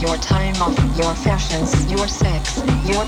your time off, your fashions, your sex, your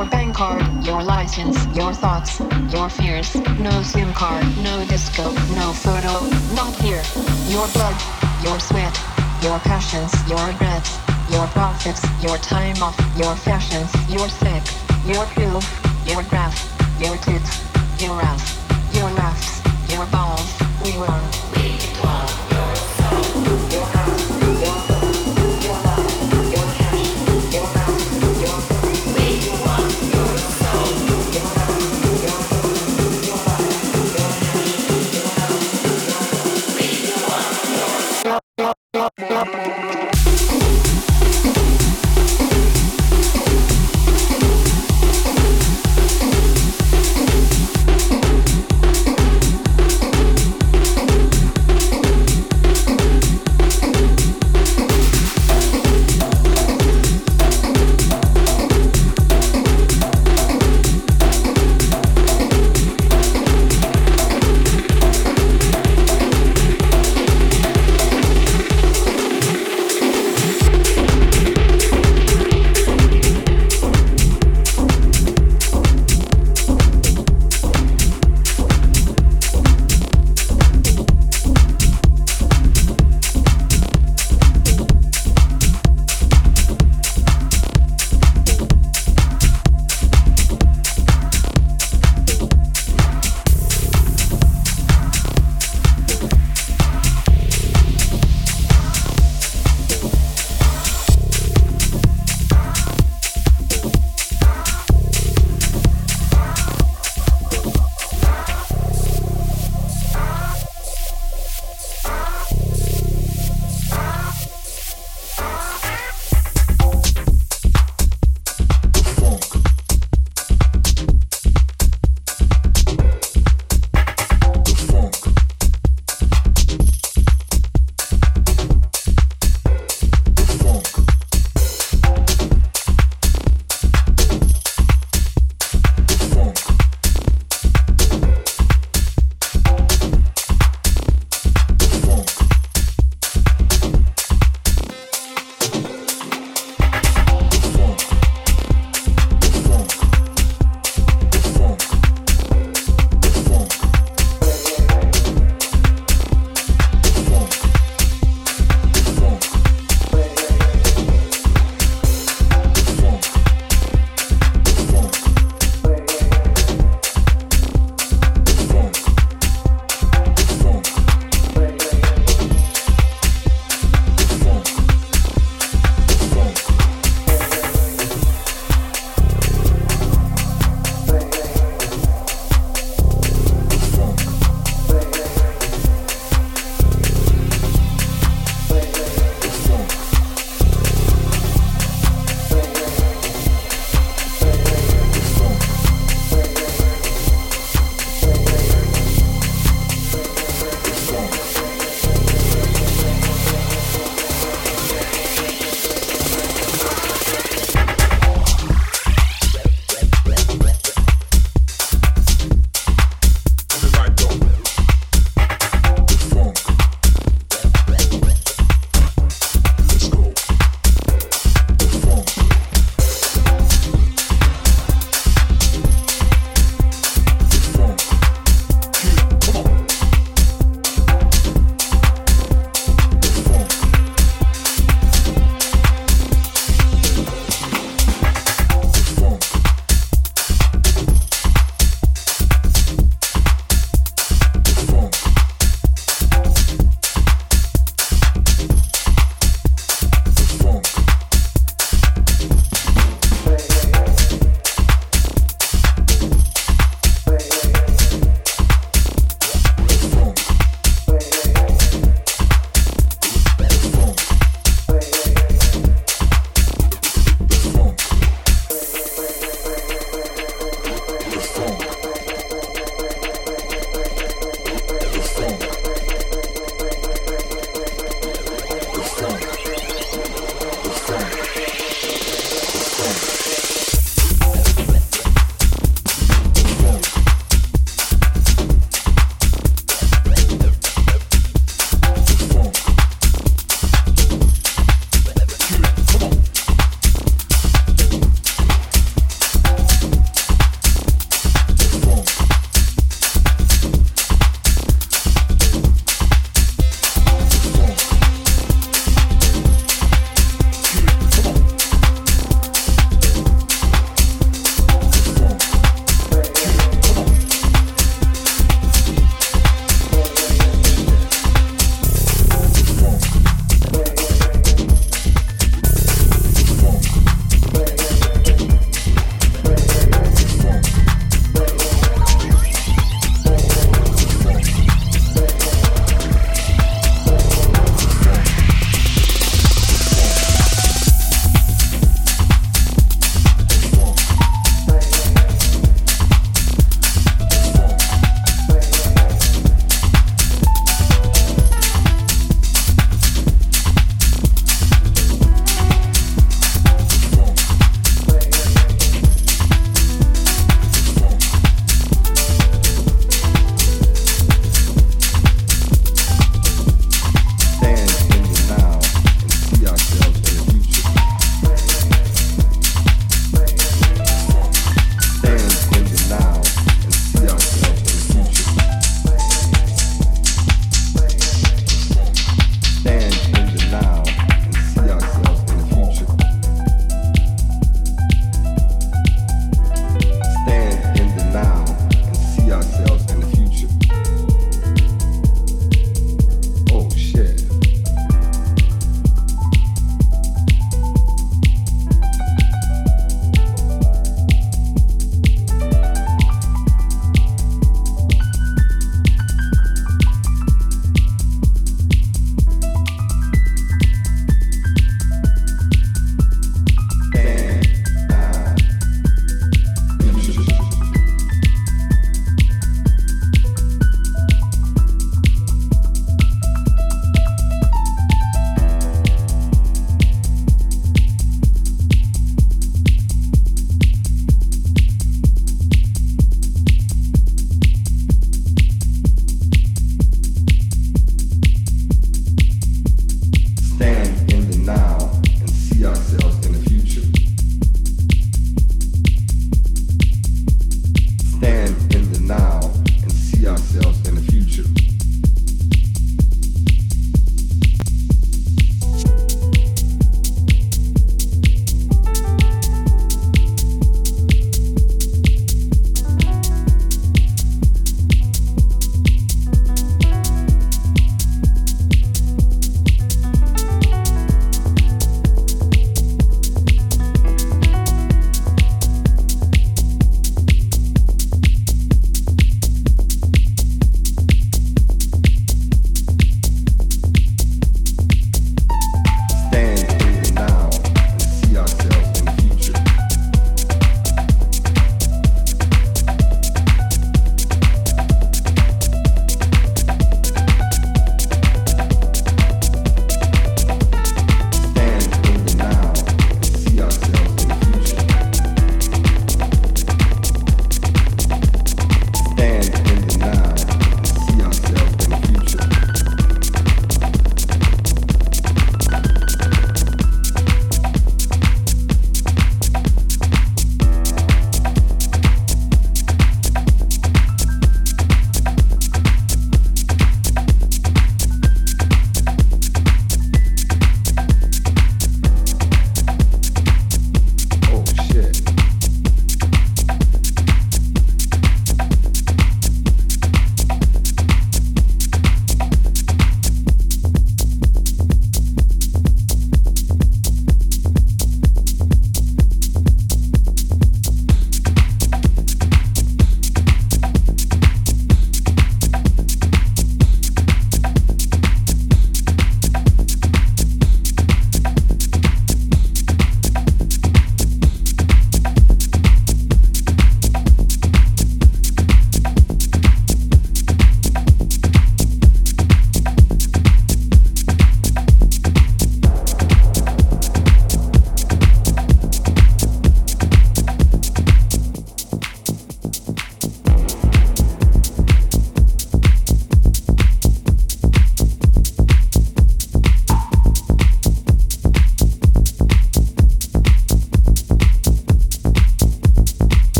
Your bank card, your license, your thoughts, your fears. No SIM card, no disco, no photo, not here. Your blood, your sweat, your passions, your regrets, your profits, your time off, your fashions, your sex, your pills, your graph, your tits, your ass, your laughs, your balls. We were.